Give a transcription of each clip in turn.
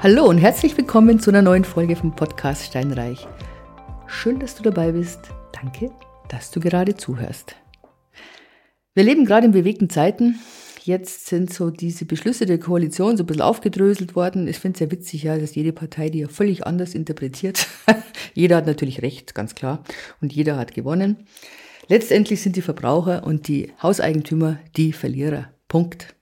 Hallo und herzlich willkommen zu einer neuen Folge vom Podcast Steinreich. Schön, dass du dabei bist. Danke, dass du gerade zuhörst. Wir leben gerade in bewegten Zeiten. Jetzt sind so diese Beschlüsse der Koalition so ein bisschen aufgedröselt worden. Ich finde es sehr witzig, ja, dass jede Partei die ja völlig anders interpretiert. jeder hat natürlich recht, ganz klar. Und jeder hat gewonnen. Letztendlich sind die Verbraucher und die Hauseigentümer die Verlierer. Punkt.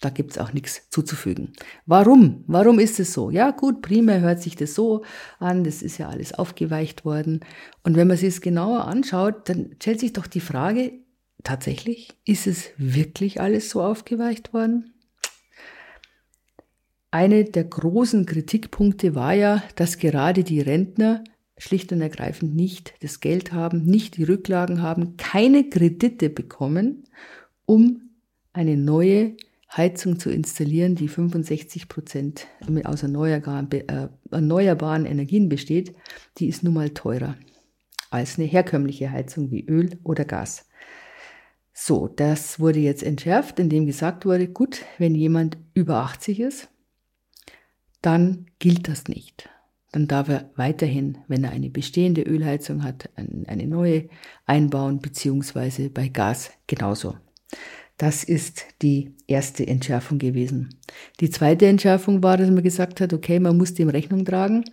Da gibt's auch nichts zuzufügen. Warum? Warum ist es so? Ja, gut, primär hört sich das so an, das ist ja alles aufgeweicht worden. Und wenn man sich es genauer anschaut, dann stellt sich doch die Frage, tatsächlich, ist es wirklich alles so aufgeweicht worden? Eine der großen Kritikpunkte war ja, dass gerade die Rentner schlicht und ergreifend nicht das Geld haben, nicht die Rücklagen haben, keine Kredite bekommen, um eine neue Heizung zu installieren, die 65 Prozent aus äh, erneuerbaren Energien besteht, die ist nun mal teurer als eine herkömmliche Heizung wie Öl oder Gas. So, das wurde jetzt entschärft, indem gesagt wurde, gut, wenn jemand über 80 ist, dann gilt das nicht. Dann darf er weiterhin, wenn er eine bestehende Ölheizung hat, eine neue einbauen, beziehungsweise bei Gas genauso. Das ist die erste Entschärfung gewesen. Die zweite Entschärfung war, dass man gesagt hat, okay, man muss dem Rechnung tragen.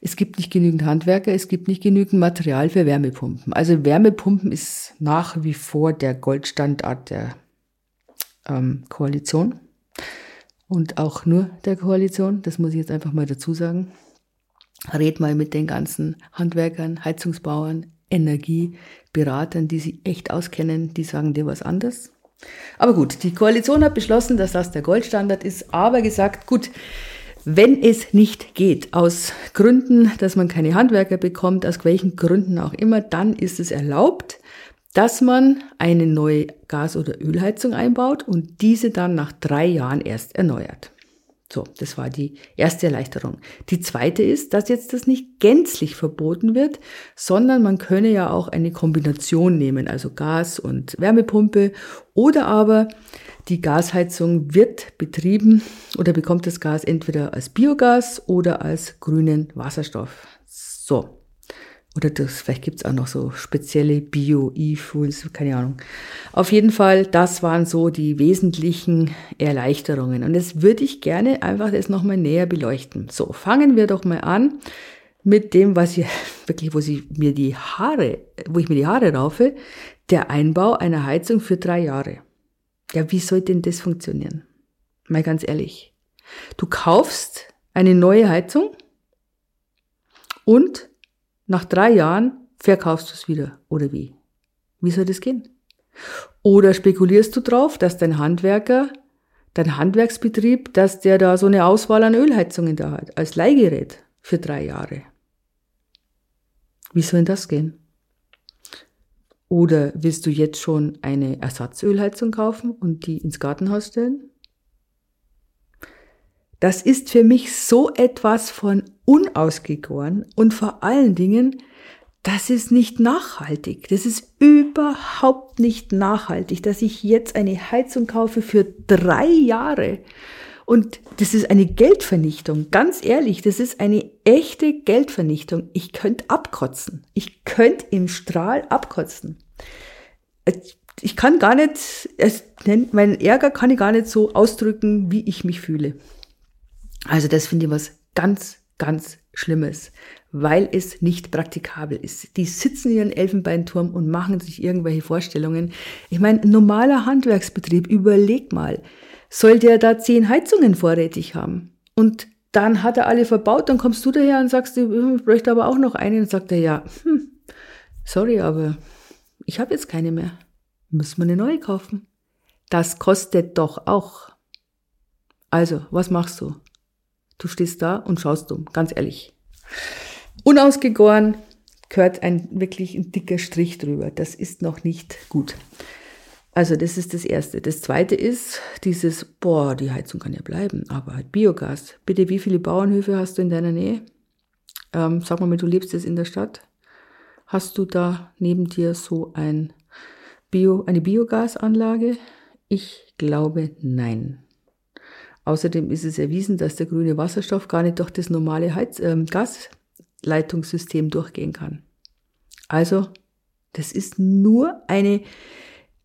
Es gibt nicht genügend Handwerker, es gibt nicht genügend Material für Wärmepumpen. Also Wärmepumpen ist nach wie vor der Goldstandard der ähm, Koalition und auch nur der Koalition. Das muss ich jetzt einfach mal dazu sagen. Red mal mit den ganzen Handwerkern, Heizungsbauern, Energieberatern, die sich echt auskennen, die sagen dir was anderes. Aber gut, die Koalition hat beschlossen, dass das der Goldstandard ist, aber gesagt, gut, wenn es nicht geht, aus Gründen, dass man keine Handwerker bekommt, aus welchen Gründen auch immer, dann ist es erlaubt, dass man eine neue Gas- oder Ölheizung einbaut und diese dann nach drei Jahren erst erneuert. So, das war die erste Erleichterung. Die zweite ist, dass jetzt das nicht gänzlich verboten wird, sondern man könne ja auch eine Kombination nehmen, also Gas und Wärmepumpe oder aber die Gasheizung wird betrieben oder bekommt das Gas entweder als Biogas oder als grünen Wasserstoff. So, oder das, vielleicht gibt's auch noch so spezielle Bio-E-Fuels, keine Ahnung. Auf jeden Fall, das waren so die wesentlichen Erleichterungen. Und das würde ich gerne einfach das nochmal näher beleuchten. So, fangen wir doch mal an mit dem, was ich wirklich, wo ich mir die Haare, wo ich mir die Haare raufe, der Einbau einer Heizung für drei Jahre. Ja, wie soll denn das funktionieren? Mal ganz ehrlich. Du kaufst eine neue Heizung und nach drei Jahren verkaufst du es wieder. Oder wie? Wie soll das gehen? Oder spekulierst du drauf, dass dein Handwerker, dein Handwerksbetrieb, dass der da so eine Auswahl an Ölheizungen da hat, als Leihgerät für drei Jahre? Wie soll denn das gehen? Oder willst du jetzt schon eine Ersatzölheizung kaufen und die ins Gartenhaus stellen? Das ist für mich so etwas von unausgegoren und vor allen Dingen, das ist nicht nachhaltig. Das ist überhaupt nicht nachhaltig, dass ich jetzt eine Heizung kaufe für drei Jahre. Und das ist eine Geldvernichtung. Ganz ehrlich, das ist eine echte Geldvernichtung. Ich könnte abkotzen. Ich könnte im Strahl abkotzen. Ich kann gar nicht, meinen Ärger kann ich gar nicht so ausdrücken, wie ich mich fühle. Also das finde ich was ganz, ganz Schlimmes, weil es nicht praktikabel ist. Die sitzen in ihren Elfenbeinturm und machen sich irgendwelche Vorstellungen. Ich meine, ein normaler Handwerksbetrieb, überleg mal, soll der da zehn Heizungen vorrätig haben? Und dann hat er alle verbaut, dann kommst du daher und sagst, ich bräuchte aber auch noch einen. Und sagt er, ja, hm, sorry, aber ich habe jetzt keine mehr. Muss man eine neue kaufen. Das kostet doch auch. Also, was machst du? Du stehst da und schaust um, ganz ehrlich. Unausgegoren gehört ein wirklich ein dicker Strich drüber. Das ist noch nicht gut. Also das ist das Erste. Das Zweite ist dieses, boah, die Heizung kann ja bleiben, aber halt Biogas. Bitte, wie viele Bauernhöfe hast du in deiner Nähe? Ähm, sag mal, du lebst jetzt in der Stadt. Hast du da neben dir so ein Bio, eine Biogasanlage? Ich glaube nein. Außerdem ist es erwiesen, dass der grüne Wasserstoff gar nicht durch das normale Heiz äh, Gasleitungssystem durchgehen kann. Also, das ist nur eine,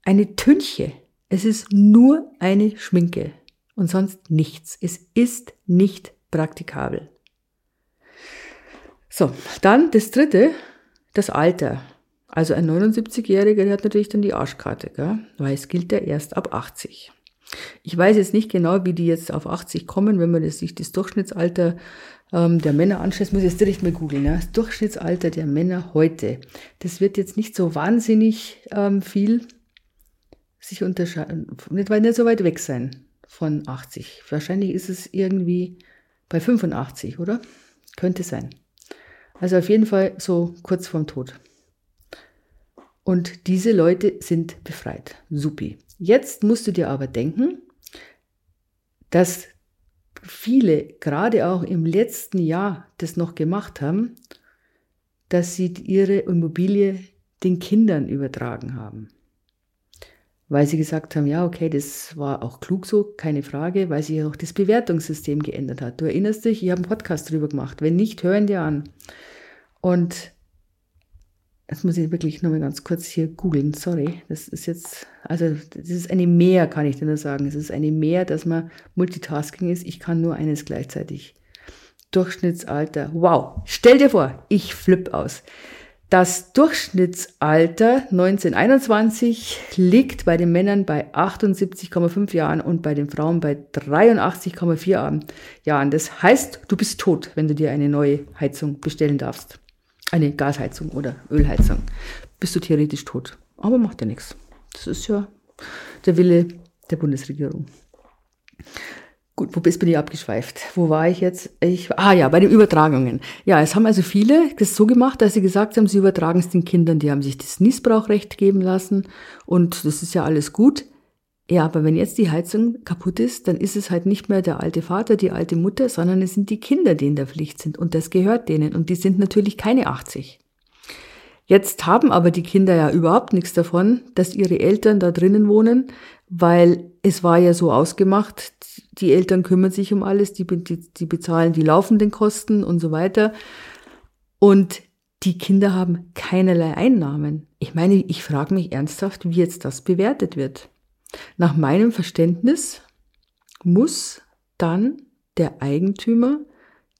eine Tünche. Es ist nur eine Schminke und sonst nichts. Es ist nicht praktikabel. So, dann das dritte, das Alter. Also ein 79-Jähriger, der hat natürlich dann die Arschkarte, gell? weil es gilt ja erst ab 80. Ich weiß jetzt nicht genau, wie die jetzt auf 80 kommen, wenn man das, sich das Durchschnittsalter ähm, der Männer anschaut. muss ich jetzt direkt mal googeln. Ja? Das Durchschnittsalter der Männer heute. Das wird jetzt nicht so wahnsinnig ähm, viel sich unterscheiden, nicht, nicht so weit weg sein von 80. Wahrscheinlich ist es irgendwie bei 85, oder? Könnte sein. Also auf jeden Fall so kurz vorm Tod. Und diese Leute sind befreit. Supi. Jetzt musst du dir aber denken, dass viele, gerade auch im letzten Jahr, das noch gemacht haben, dass sie ihre Immobilie den Kindern übertragen haben weil sie gesagt haben, ja, okay, das war auch klug so, keine Frage, weil sich auch das Bewertungssystem geändert hat. Du erinnerst dich, ich habe einen Podcast drüber gemacht. Wenn nicht, hören dir an. Und das muss ich wirklich nochmal ganz kurz hier googeln, sorry. Das ist jetzt, also das ist eine Mehr, kann ich dir nur sagen. Es ist eine Mehr, dass man Multitasking ist. Ich kann nur eines gleichzeitig. Durchschnittsalter. Wow, stell dir vor, ich flipp aus. Das Durchschnittsalter 1921 liegt bei den Männern bei 78,5 Jahren und bei den Frauen bei 83,4 Jahren. Das heißt, du bist tot, wenn du dir eine neue Heizung bestellen darfst. Eine Gasheizung oder Ölheizung. Bist du theoretisch tot. Aber macht ja nichts. Das ist ja der Wille der Bundesregierung. Gut, wo bist bin ich abgeschweift? Wo war ich jetzt? Ich, ah ja, bei den Übertragungen. Ja, es haben also viele das so gemacht, dass sie gesagt haben, sie übertragen es den Kindern, die haben sich das Niesbrauchrecht geben lassen und das ist ja alles gut. Ja, aber wenn jetzt die Heizung kaputt ist, dann ist es halt nicht mehr der alte Vater, die alte Mutter, sondern es sind die Kinder, die in der Pflicht sind und das gehört denen und die sind natürlich keine 80. Jetzt haben aber die Kinder ja überhaupt nichts davon, dass ihre Eltern da drinnen wohnen, weil es war ja so ausgemacht, die Eltern kümmern sich um alles, die, die, die bezahlen die laufenden Kosten und so weiter. Und die Kinder haben keinerlei Einnahmen. Ich meine, ich frage mich ernsthaft, wie jetzt das bewertet wird. Nach meinem Verständnis muss dann der Eigentümer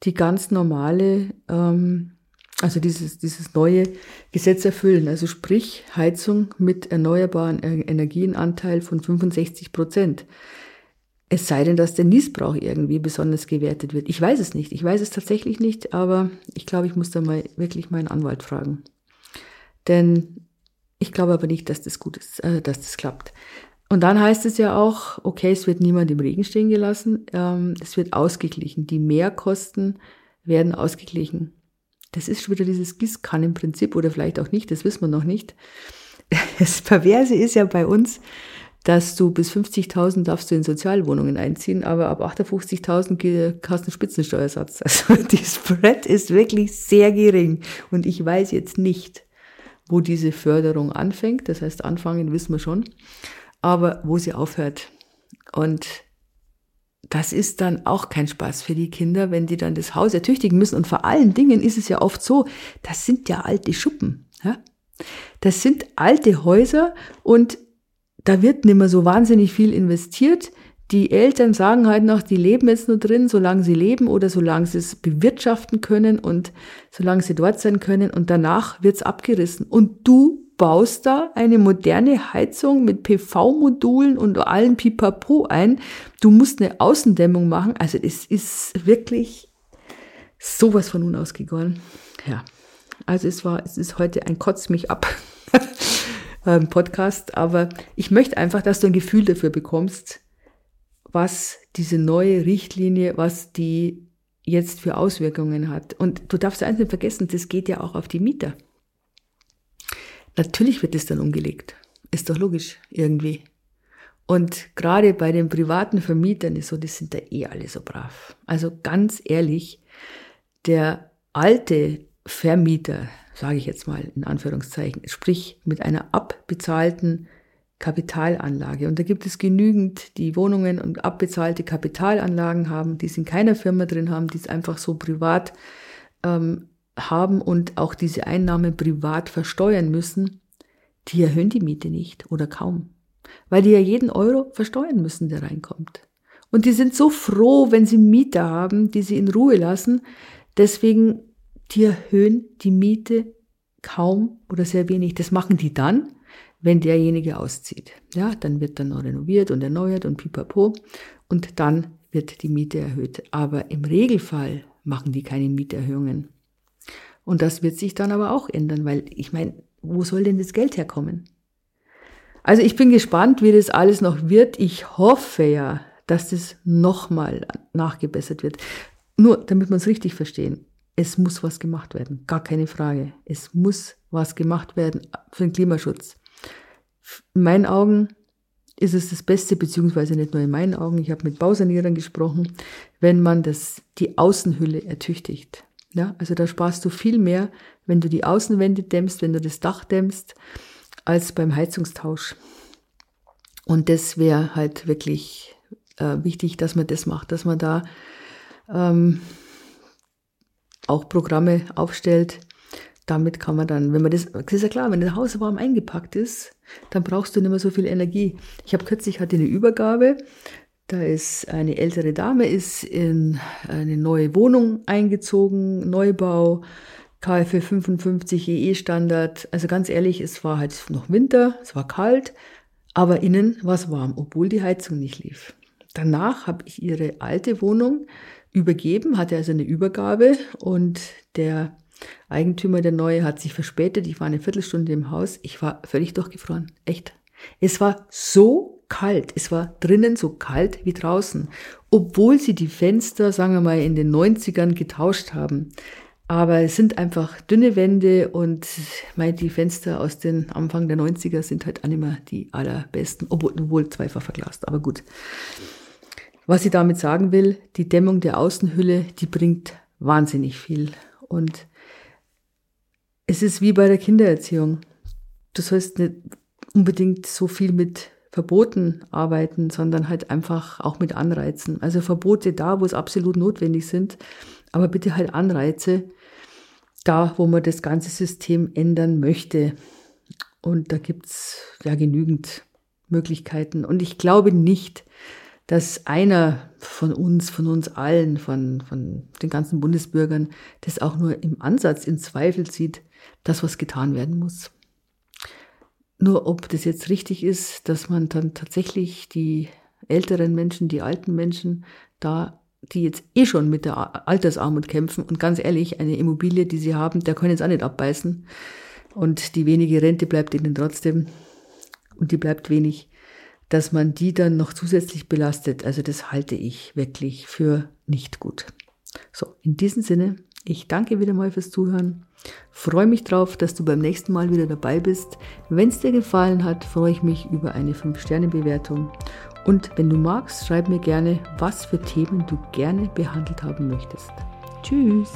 die ganz normale ähm, also dieses, dieses neue Gesetz erfüllen. Also sprich Heizung mit erneuerbaren Energienanteil von 65 Prozent. Es sei denn, dass der Niesbrauch irgendwie besonders gewertet wird. Ich weiß es nicht. Ich weiß es tatsächlich nicht, aber ich glaube, ich muss da mal wirklich meinen Anwalt fragen. Denn ich glaube aber nicht, dass das gut ist, äh, dass das klappt. Und dann heißt es ja auch, okay, es wird niemand im Regen stehen gelassen, ähm, es wird ausgeglichen. Die Mehrkosten werden ausgeglichen. Das ist schon wieder dieses Gießkannenprinzip oder vielleicht auch nicht, das wissen wir noch nicht. Das Perverse ist ja bei uns, dass du bis 50.000 darfst du in Sozialwohnungen einziehen, aber ab 58.000 hast du einen Spitzensteuersatz. Also die Spread ist wirklich sehr gering und ich weiß jetzt nicht, wo diese Förderung anfängt. Das heißt, anfangen wissen wir schon, aber wo sie aufhört. Und das ist dann auch kein Spaß für die Kinder, wenn die dann das Haus ertüchtigen müssen. Und vor allen Dingen ist es ja oft so, das sind ja alte Schuppen. Ja? Das sind alte Häuser und da wird nicht mehr so wahnsinnig viel investiert. Die Eltern sagen halt noch, die leben jetzt nur drin, solange sie leben oder solange sie es bewirtschaften können und solange sie dort sein können und danach wird's abgerissen. Und du baust da eine moderne Heizung mit PV-Modulen und allen Pipapo ein. Du musst eine Außendämmung machen. Also es ist wirklich sowas von unausgegoren. Ja. Also es war, es ist heute ein Kotz mich ab Podcast, aber ich möchte einfach, dass du ein Gefühl dafür bekommst, was diese neue Richtlinie, was die jetzt für Auswirkungen hat. Und du darfst eins nicht vergessen, das geht ja auch auf die Mieter. Natürlich wird es dann umgelegt. Ist doch logisch, irgendwie. Und gerade bei den privaten Vermietern ist so, die sind da eh alle so brav. Also ganz ehrlich, der alte Vermieter, sage ich jetzt mal in Anführungszeichen, sprich mit einer abbezahlten Kapitalanlage. Und da gibt es genügend, die Wohnungen und abbezahlte Kapitalanlagen haben, die es in keiner Firma drin haben, die es einfach so privat ähm, haben und auch diese Einnahmen privat versteuern müssen, die erhöhen die Miete nicht oder kaum. Weil die ja jeden Euro versteuern müssen, der reinkommt. Und die sind so froh, wenn sie Mieter haben, die sie in Ruhe lassen. Deswegen, die erhöhen die Miete kaum oder sehr wenig. Das machen die dann, wenn derjenige auszieht. Ja, dann wird dann noch renoviert und erneuert und pipapo und dann wird die Miete erhöht. Aber im Regelfall machen die keine Mieterhöhungen. Und das wird sich dann aber auch ändern, weil ich meine, wo soll denn das Geld herkommen? Also ich bin gespannt, wie das alles noch wird. Ich hoffe ja, dass das nochmal nachgebessert wird. Nur, damit wir es richtig verstehen, es muss was gemacht werden, gar keine Frage. Es muss was gemacht werden für den Klimaschutz. In meinen Augen ist es das Beste, beziehungsweise nicht nur in meinen Augen, ich habe mit Bausanierern gesprochen, wenn man das, die Außenhülle ertüchtigt. Ja, also da sparst du viel mehr, wenn du die Außenwände dämmst, wenn du das Dach dämmst, als beim Heizungstausch. Und das wäre halt wirklich äh, wichtig, dass man das macht, dass man da ähm, auch Programme aufstellt. Damit kann man dann, wenn man das, das ist ja klar, wenn das Haus warm eingepackt ist, dann brauchst du nicht mehr so viel Energie. Ich habe kürzlich hatte eine Übergabe, da ist eine ältere Dame, ist in eine neue Wohnung eingezogen, Neubau, KfW 55 EE-Standard. Also ganz ehrlich, es war halt noch Winter, es war kalt, aber innen war es warm, obwohl die Heizung nicht lief. Danach habe ich ihre alte Wohnung übergeben, hatte also eine Übergabe und der Eigentümer, der neue, hat sich verspätet. Ich war eine Viertelstunde im Haus. Ich war völlig durchgefroren. Echt. Es war so kalt. Es war drinnen so kalt wie draußen. Obwohl sie die Fenster, sagen wir mal, in den 90ern getauscht haben. Aber es sind einfach dünne Wände und meine, die Fenster aus den Anfang der 90er sind halt auch nicht mehr die allerbesten, obwohl, obwohl zweifach verglast, aber gut. Was ich damit sagen will, die Dämmung der Außenhülle, die bringt wahnsinnig viel. Und es ist wie bei der Kindererziehung. Du sollst nicht unbedingt so viel mit Verboten arbeiten, sondern halt einfach auch mit Anreizen. Also Verbote da, wo es absolut notwendig sind, aber bitte halt Anreize da, wo man das ganze System ändern möchte. Und da gibt's ja genügend Möglichkeiten. Und ich glaube nicht, dass einer von uns, von uns allen, von, von den ganzen Bundesbürgern, das auch nur im Ansatz in Zweifel zieht, dass was getan werden muss. Nur ob das jetzt richtig ist, dass man dann tatsächlich die älteren Menschen, die alten Menschen da, die jetzt eh schon mit der Altersarmut kämpfen und ganz ehrlich, eine Immobilie, die sie haben, der können jetzt auch nicht abbeißen und die wenige Rente bleibt ihnen trotzdem und die bleibt wenig dass man die dann noch zusätzlich belastet. Also das halte ich wirklich für nicht gut. So, in diesem Sinne, ich danke wieder mal fürs Zuhören. Freue mich drauf, dass du beim nächsten Mal wieder dabei bist. Wenn es dir gefallen hat, freue ich mich über eine 5-Sterne-Bewertung. Und wenn du magst, schreib mir gerne, was für Themen du gerne behandelt haben möchtest. Tschüss!